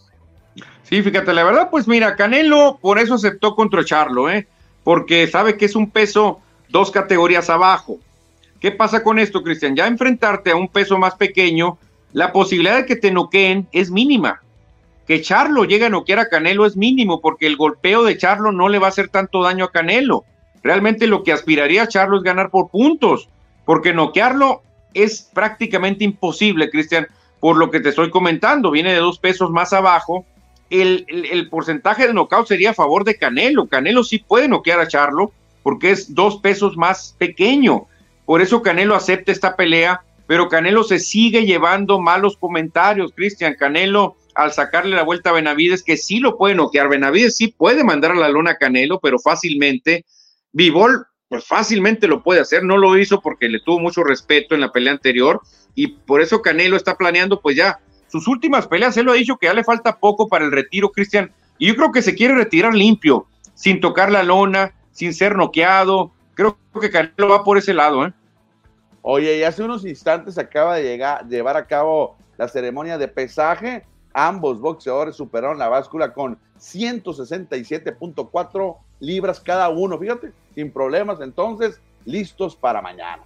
Sí, fíjate, la verdad, pues mira, Canelo por eso aceptó contra Charlo, ¿eh? Porque sabe que es un peso dos categorías abajo. ¿Qué pasa con esto, Cristian? Ya enfrentarte a un peso más pequeño, la posibilidad de que te noqueen es mínima que Charlo llegue a noquear a Canelo es mínimo porque el golpeo de Charlo no le va a hacer tanto daño a Canelo. Realmente lo que aspiraría a Charlo es ganar por puntos, porque noquearlo es prácticamente imposible, Cristian, por lo que te estoy comentando. Viene de dos pesos más abajo. El, el, porcentaje de knockout sería a favor de Canelo. Canelo sí puede noquear a Charlo porque es dos pesos más pequeño. Por eso Canelo acepta esta pelea, pero Canelo se sigue llevando malos comentarios, Cristian. Canelo al sacarle la vuelta a Benavides, que sí lo puede noquear. Benavides sí puede mandar a la luna a Canelo, pero fácilmente. Vivol, pues fácilmente lo puede hacer. No lo hizo porque le tuvo mucho respeto en la pelea anterior y por eso Canelo está planeando, pues ya, sus últimas peleas. Él lo ha dicho que ya le falta poco para el retiro, Cristian. Y yo creo que se quiere retirar limpio, sin tocar la lona, sin ser noqueado. Creo que Canelo va por ese lado, ¿eh? Oye, y hace unos instantes acaba de llegar, llevar a cabo la ceremonia de pesaje Ambos boxeadores superaron la báscula con 167.4 libras cada uno. Fíjate, sin problemas. Entonces, listos para mañana.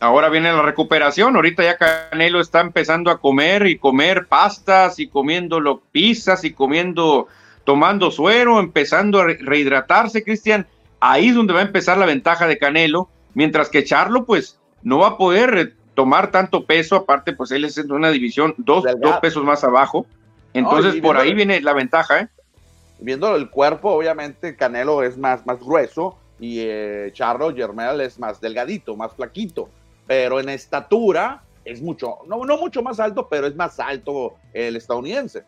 Ahora viene la recuperación. Ahorita ya Canelo está empezando a comer y comer pastas y comiendo pizzas y comiendo, tomando suero, empezando a rehidratarse, Cristian. Ahí es donde va a empezar la ventaja de Canelo. Mientras que Charlo, pues, no va a poder tomar tanto peso, aparte pues él es en una división dos, dos pesos más abajo, entonces por ahí viene la ventaja, ¿eh? Viendo el cuerpo, obviamente Canelo es más, más grueso y eh, Charlo Germel es más delgadito, más flaquito, pero en estatura es mucho, no, no mucho más alto, pero es más alto el estadounidense.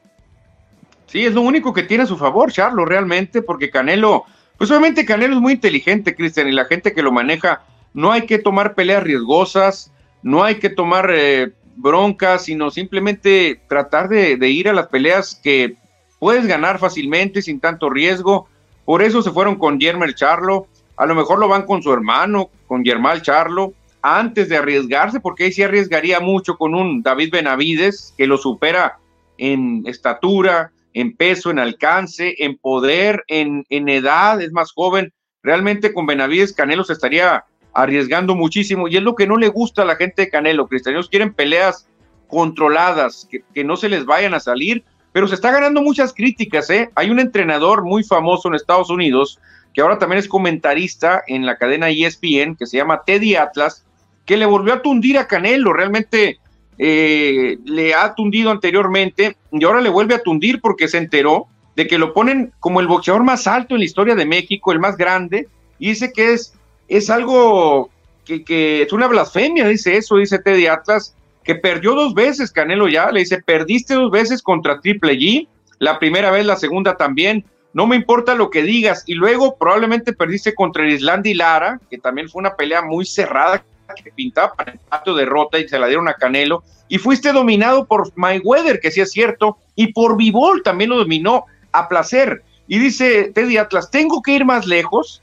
Sí, es lo único que tiene a su favor, Charlo, realmente, porque Canelo, pues obviamente Canelo es muy inteligente, Cristian, y la gente que lo maneja, no hay que tomar peleas riesgosas, no hay que tomar eh, broncas, sino simplemente tratar de, ir a las peleas que puedes ganar fácilmente sin tanto riesgo. Por eso se fueron con Yermel Charlo. A lo mejor lo van con su hermano, con Yermal Charlo, antes de arriesgarse, porque ahí sí arriesgaría mucho con un David Benavides que lo supera en estatura, en peso, en alcance, en poder, en, en edad, es más joven. Realmente con Benavides Canelo se estaría arriesgando muchísimo y es lo que no le gusta a la gente de Canelo. Cristianos quieren peleas controladas, que, no se les vayan a salir, pero se está ganando muchas críticas. ¿eh? Hay un entrenador muy famoso en Estados Unidos que ahora también es comentarista en la cadena ESPN, que se llama Teddy Atlas, que le volvió a tundir a Canelo. Realmente eh, le ha tundido anteriormente y ahora le vuelve a tundir porque se enteró de que lo ponen como el boxeador más alto en la historia de México, el más grande, y dice que es, es algo que, que es una blasfemia, dice eso, dice Teddy Atlas, que perdió dos veces Canelo ya, le dice, perdiste dos veces contra Triple G, la primera vez, la segunda también, no me importa lo que digas, y luego probablemente perdiste contra Islandia y Lara, que también fue una pelea muy cerrada, que pintaba para empate o derrota y se la dieron a Canelo, y fuiste dominado por Mayweather, que sí es cierto, y por Vivol también lo dominó a placer. Y dice Teddy Atlas, tengo que ir más lejos,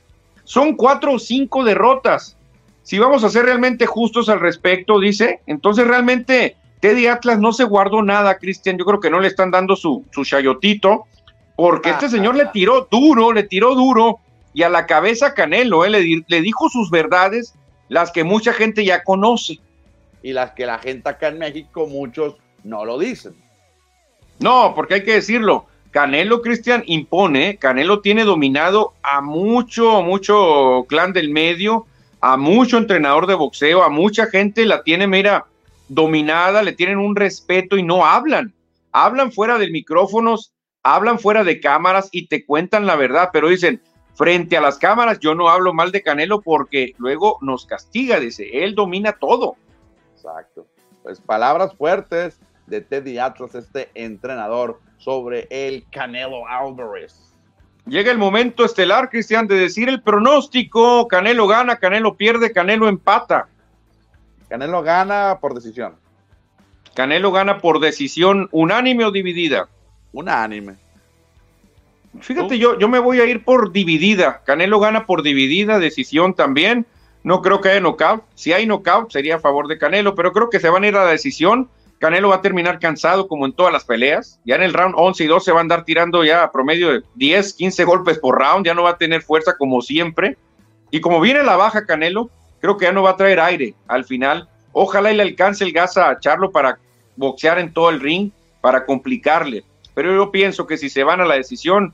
son cuatro o cinco derrotas. Si vamos a ser realmente justos al respecto, dice, entonces realmente Teddy Atlas no se guardó nada, Cristian, yo creo que no le están dando su, su chayotito, porque este señor le tiró duro, le tiró duro, y a la cabeza Canelo, eh, le, le dijo sus verdades, las que mucha gente ya conoce. Y las que la gente acá en México, muchos no lo dicen. No, porque hay que decirlo, Canelo Cristian impone, Canelo tiene dominado a mucho, mucho clan del medio, a mucho entrenador de boxeo, a mucha gente la tiene, mira, dominada, le tienen un respeto y no hablan. Hablan fuera de micrófonos, hablan fuera de cámaras y te cuentan la verdad, pero dicen, frente a las cámaras yo no hablo mal de Canelo porque luego nos castiga, dice, él domina todo. Exacto. Pues palabras fuertes de Teddy Atlas, este entrenador sobre el Canelo Álvarez. Llega el momento estelar, Cristian, de decir el pronóstico. Canelo gana, Canelo pierde, Canelo empata. Canelo gana por decisión. Canelo gana por decisión unánime o dividida. Unánime. Fíjate, yo, yo me voy a ir por dividida. Canelo gana por dividida, decisión también. No creo que haya knockout. Si hay knockout, sería a favor de Canelo, pero creo que se van a ir a la decisión. Canelo va a terminar cansado como en todas las peleas. Ya en el round 11 y 12 va a andar tirando ya a promedio de 10, 15 golpes por round. Ya no va a tener fuerza como siempre. Y como viene la baja Canelo, creo que ya no va a traer aire al final. Ojalá y le alcance el gas a Charlo para boxear en todo el ring, para complicarle. Pero yo pienso que si se van a la decisión,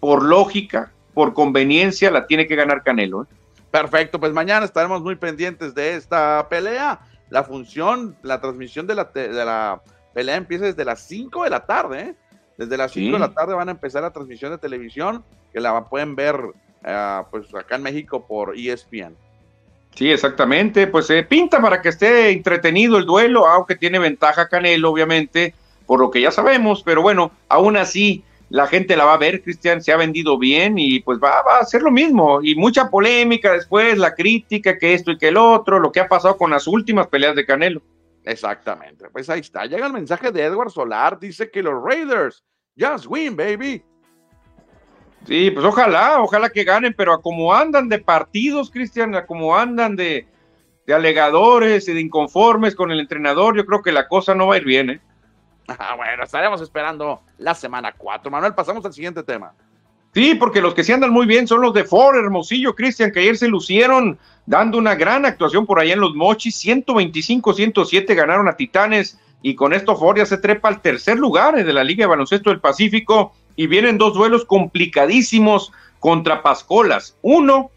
por lógica, por conveniencia, la tiene que ganar Canelo. ¿eh? Perfecto, pues mañana estaremos muy pendientes de esta pelea la función, la transmisión de la, de la pelea empieza desde las 5 de la tarde. ¿eh? Desde las 5 de la tarde van a empezar la transmisión de televisión, que la pueden ver uh, pues acá en México por ESPN. Sí, exactamente. Pues se eh, pinta para que esté entretenido el duelo, aunque tiene ventaja Canelo, obviamente, por lo que ya sabemos, pero bueno, aún así la gente la va a ver, Cristian, se ha vendido bien y pues va, va, a hacer lo mismo. Y mucha polémica después, la crítica, que esto y que el otro, lo que ha pasado con las últimas peleas de Canelo. Exactamente, pues ahí está. Llega el mensaje de Edward Solar, dice que los Raiders, just win, baby. Sí, pues ojalá, ojalá que ganen, pero a como andan de partidos, Cristian, a como andan de, de alegadores y de inconformes con el entrenador, yo creo que la cosa no va a ir bien, ¿eh? [LAUGHS] Ah, bueno, estaremos esperando la semana 4. Manuel, pasamos al siguiente tema. Sí, porque los que sí andan muy bien son los de Ford, Hermosillo, Cristian, que ayer se lucieron dando una gran actuación por allá en los Mochis. 125-107 ganaron a Titanes y con esto Ford ya se trepa al tercer lugar de la Liga de Baloncesto del Pacífico y vienen dos duelos complicadísimos contra Pascolas. Uno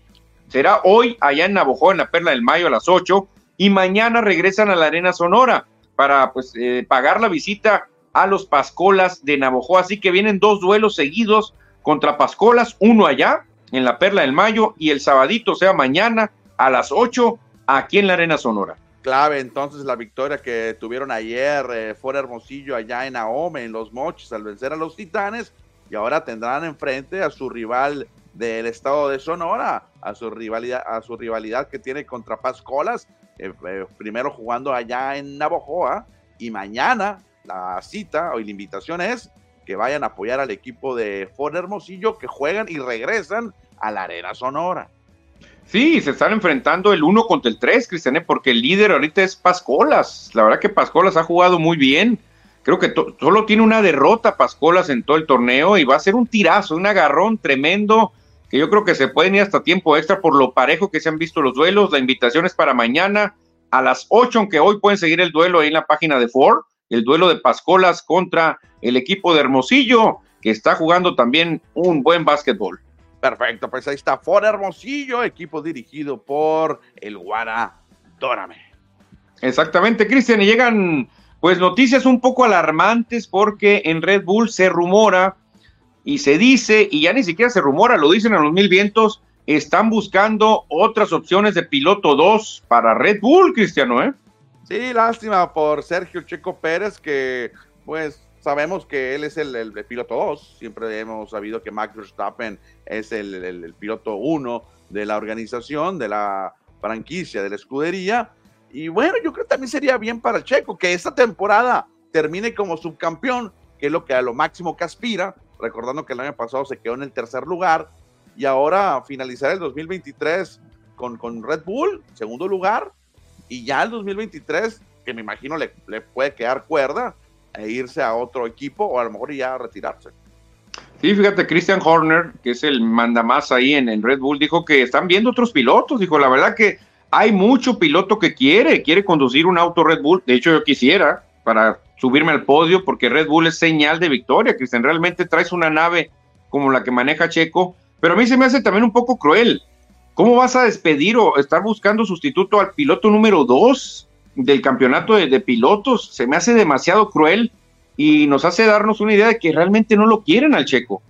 será hoy allá en Navojoa, en la Perla del Mayo a las 8 y mañana regresan a la Arena Sonora para pues eh, pagar la visita a los Pascolas de Navojoa. Así que vienen dos duelos seguidos contra Pascolas, uno allá en la Perla del Mayo y el sabadito, o sea, mañana a las 8 aquí en la Arena Sonora. Clave entonces la victoria que tuvieron ayer eh, fuera Hermosillo allá en Ahome, en Los Mochis, al vencer a los Titanes y ahora tendrán enfrente a su rival del estado de Sonora, a su rivalidad, a su rivalidad que tiene contra Pascolas, eh, eh, primero jugando allá en Navojoa y mañana la cita o la invitación es que vayan a apoyar al equipo de Ford Hermosillo que juegan y regresan a la Arena Sonora. Sí, se están enfrentando el uno contra el 3, Cristiane, porque el líder ahorita es Pascolas. La verdad que Pascolas ha jugado muy bien. Creo que solo tiene una derrota Pascolas en todo el torneo y va a ser un tirazo, un agarrón tremendo que yo creo que se pueden ir hasta tiempo extra por lo parejo que se han visto los duelos. La invitación es para mañana a las 8, aunque hoy pueden seguir el duelo ahí en la página de Ford, el duelo de Pascolas contra el equipo de Hermosillo, que está jugando también un buen básquetbol. Perfecto, pues ahí está Ford Hermosillo, equipo dirigido por el Guara Dórame. Exactamente, Cristian, y llegan pues noticias un poco alarmantes porque en Red Bull se rumora y se dice, y ya ni siquiera se rumora, lo dicen a los mil vientos, están buscando otras opciones de piloto 2 para Red Bull, Cristiano, ¿eh? Sí, lástima por Sergio Checo Pérez, que pues sabemos que él es el, piloto 2. Siempre hemos sabido que Max Verstappen es el, piloto 1 de la organización, de la franquicia, de la escudería. Y bueno, yo creo que también sería bien para Checo que esta temporada termine como subcampeón, que es lo que a lo máximo que aspira, recordando que el año pasado se quedó en el tercer lugar y ahora finalizar el 2023 con, con Red Bull, segundo lugar, y ya el 2023, que me imagino le, le puede quedar cuerda e irse a otro equipo o a lo mejor ya retirarse. Sí, fíjate, Christian Horner, que es el mandamás ahí en, en Red Bull, dijo que están viendo otros pilotos. Dijo, la verdad que hay mucho piloto que quiere, quiere conducir un auto Red Bull. De hecho, yo quisiera para subirme al podio porque Red Bull es señal de victoria. Cristian, realmente traes una nave como la que maneja Checo, pero a mí se me hace también un poco cruel. ¿Cómo vas a despedir o estar buscando sustituto al piloto número dos del campeonato de, pilotos? Se me hace demasiado cruel y nos hace darnos una idea de que realmente no lo quieren al Checo.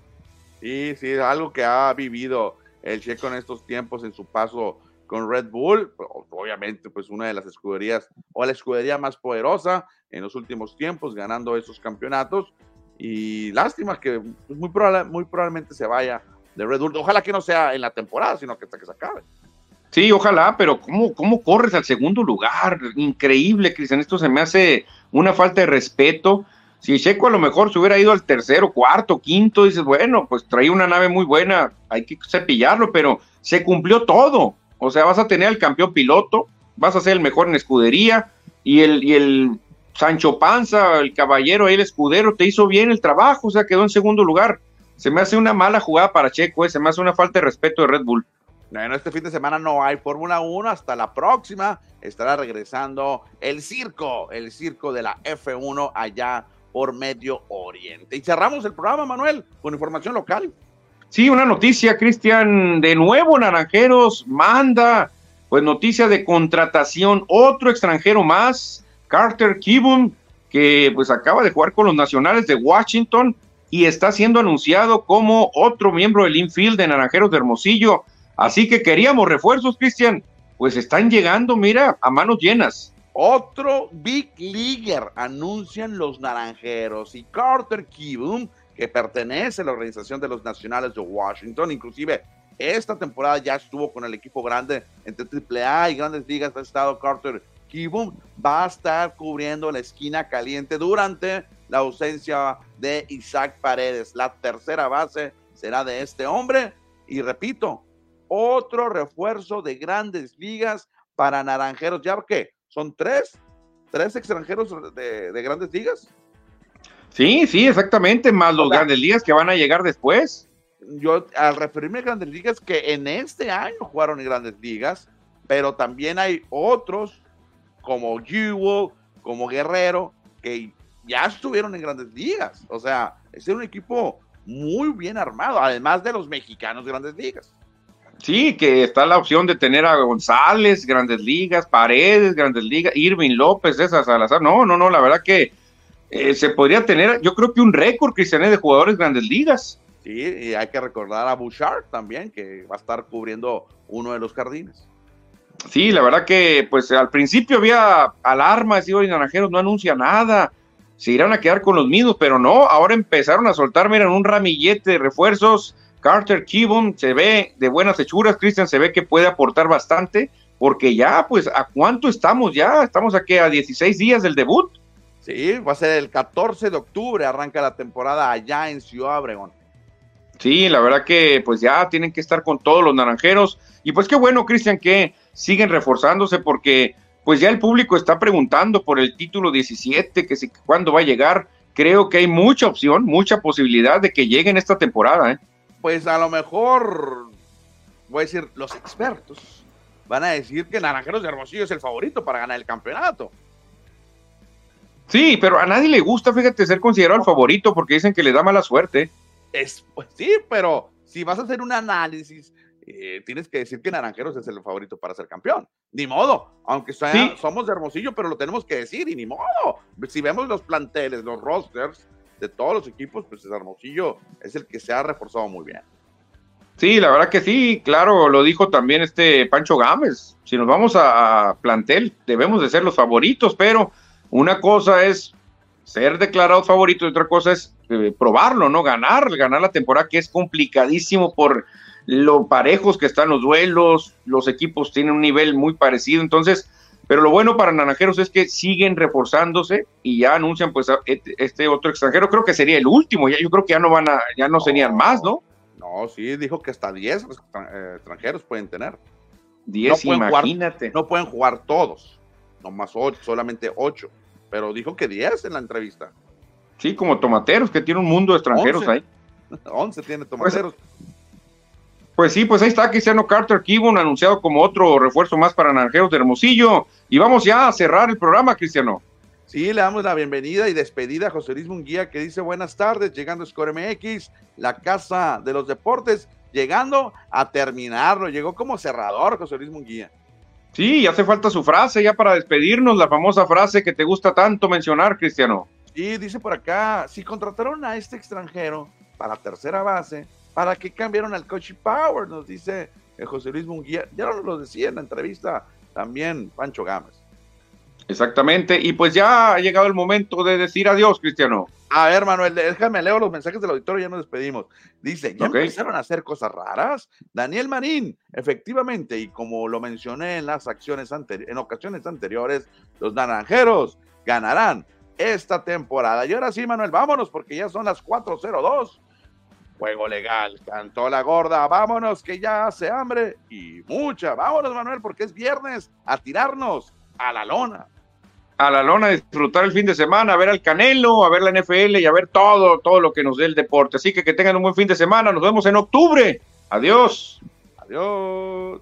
Sí, sí, algo que ha vivido el Checo en estos tiempos en su paso con Red Bull, obviamente pues una de las escuderías o la escudería más poderosa en los últimos tiempos, ganando esos campeonatos. Y lástima que pues, muy, muy probablemente se vaya de Red Bull. Ojalá que no sea en la temporada, sino que hasta que se acabe. Sí, ojalá, pero ¿cómo, ¿cómo corres al segundo lugar? Increíble, Cristian. Esto se me hace una falta de respeto. Si Checo a lo mejor se hubiera ido al tercero, cuarto, quinto, dices, bueno, pues traía una nave muy buena, hay que cepillarlo, pero se cumplió todo. O sea, vas a tener al campeón piloto, vas a ser el mejor en escudería y el, y el Sancho Panza, el caballero, el escudero, te hizo bien el trabajo, o sea, quedó en segundo lugar. Se me hace una mala jugada para Checo, eh, se me hace una falta de respeto de Red Bull. Bueno, este fin de semana no hay Fórmula 1, hasta la próxima estará regresando el circo, el circo de la F1 allá por Medio Oriente. Y cerramos el programa, Manuel, con información local. Sí, una noticia, Cristian, de nuevo Naranjeros manda, pues noticia de contratación, otro extranjero más, Carter Kibun, que pues acaba de jugar con los Nacionales de Washington y está siendo anunciado como otro miembro del infield de Naranjeros de Hermosillo. Así que queríamos refuerzos, Cristian, pues están llegando, mira, a manos llenas. Otro Big Leaguer anuncian los Naranjeros y Carter Kibun que pertenece a la organización de los Nacionales de Washington. Inclusive esta temporada ya estuvo con el equipo grande entre AAA y grandes ligas. Ha estado Carter Kibum. Va a estar cubriendo la esquina caliente durante la ausencia de Isaac Paredes. La tercera base será de este hombre. Y repito, otro refuerzo de grandes ligas para Naranjeros. ¿Ya qué? ¿Son tres? ¿Tres extranjeros de, de grandes ligas? Sí, sí, exactamente, más los grandes ligas que van a llegar después. Yo, al referirme a grandes ligas, que en este año jugaron en grandes ligas, pero también hay otros como Jewel, como Guerrero, que ya estuvieron en grandes ligas. O sea, es un equipo muy bien armado, además de los mexicanos de grandes ligas. Sí, que está la opción de tener a González, grandes ligas, Paredes, grandes ligas, Irving López, esas Salazar. No, no, no, la verdad que eh, se podría tener, yo creo que un récord, Cristian, de jugadores grandes ligas. Sí, y hay que recordar a Bouchard también, que va a estar cubriendo uno de los jardines. Sí, la verdad que pues al principio había alarmas y hoy Naranjeros no anuncia nada, se irán a quedar con los mismos, pero no, ahora empezaron a soltar, miren, un ramillete de refuerzos. Carter Kibum se ve de buenas hechuras, Cristian se ve que puede aportar bastante, porque ya, pues, ¿a cuánto estamos ya? Estamos aquí a 16 días del debut. Sí, va a ser el 14 de octubre, arranca la temporada allá en Ciudad Obregón. Sí, la verdad que pues ya tienen que estar con todos los naranjeros. Y pues qué bueno, Cristian, que siguen reforzándose porque pues ya el público está preguntando por el título 17, que si cuándo va a llegar. Creo que hay mucha opción, mucha posibilidad de que llegue en esta temporada. ¿eh? Pues a lo mejor, voy a decir, los expertos van a decir que Naranjeros de Hermosillo es el favorito para ganar el campeonato. Sí, pero a nadie le gusta, fíjate, ser considerado el favorito porque dicen que le da mala suerte. Es, pues sí, pero si vas a hacer un análisis, eh, tienes que decir que Naranjeros es el favorito para ser campeón. Ni modo, aunque somos de Hermosillo, pero lo tenemos que decir y ni modo. Si vemos los planteles, los rosters de todos los equipos, pues Hermosillo es el que se ha reforzado muy bien. Sí, la verdad que sí, claro, lo dijo también este Pancho Gámez. Si nos vamos a, plantel, debemos de ser los favoritos, pero una cosa es ser declarados favoritos y otra cosa es eh, probarlo, ¿no? Ganar, ganar la temporada, que es complicadísimo por lo parejos que están los duelos, los equipos tienen un nivel muy parecido, entonces, pero lo bueno para Naranjeros es que siguen reforzándose y ya anuncian pues este otro extranjero, creo que sería el último, ya yo creo que ya no van a, ya no serían más, ¿no? No, sí, dijo que hasta 10 eh, extranjeros pueden tener. 10, imagínate. no pueden jugar todos, no más 8, solamente 8. Pero dijo que 10 en la entrevista. Sí, como tomateros, que tiene un mundo de extranjeros ahí. [LAUGHS] 11 tiene pues, tomateros. Pues, sí, pues ahí está Cristiano Carter Kibon anunciado como otro refuerzo más para Naranjeros de Hermosillo. Y vamos ya a cerrar el programa, Cristiano. Sí, le damos la bienvenida y despedida a José Luis Munguía que dice buenas tardes, llegando a Score MX, la casa de los deportes, llegando a terminarlo, llegó como cerrador José Luis Munguía. Sí, hace falta su frase ya para despedirnos, la famosa frase que te gusta tanto mencionar, Cristiano. Sí, dice por acá, si contrataron a este extranjero para tercera base, ¿para qué cambiaron al coach Power? Nos dice eh, José Luis Munguía, ya lo decía en la entrevista también Pancho Gámez. Exactamente, y pues ya ha llegado el momento de decir adiós, Cristiano. A ver, Manuel, déjame leer los mensajes del auditorio y ya nos despedimos. Dice, ¿ya empezaron a hacer cosas raras? Daniel Marín, efectivamente, y como lo mencioné en las acciones en ocasiones anteriores, los naranjeros ganarán esta temporada. Y ahora sí, Manuel, vámonos porque ya son las 4.02. Juego legal, cantó la gorda, vámonos que ya hace hambre y mucha. Vámonos, Manuel, porque es viernes, a tirarnos a la lona a la lona, disfrutar el fin de semana, a ver al Canelo, a ver la NFL y a ver todo, todo lo que nos dé el deporte. Así que que tengan un buen fin de semana. Nos vemos en octubre. Adiós. Adiós.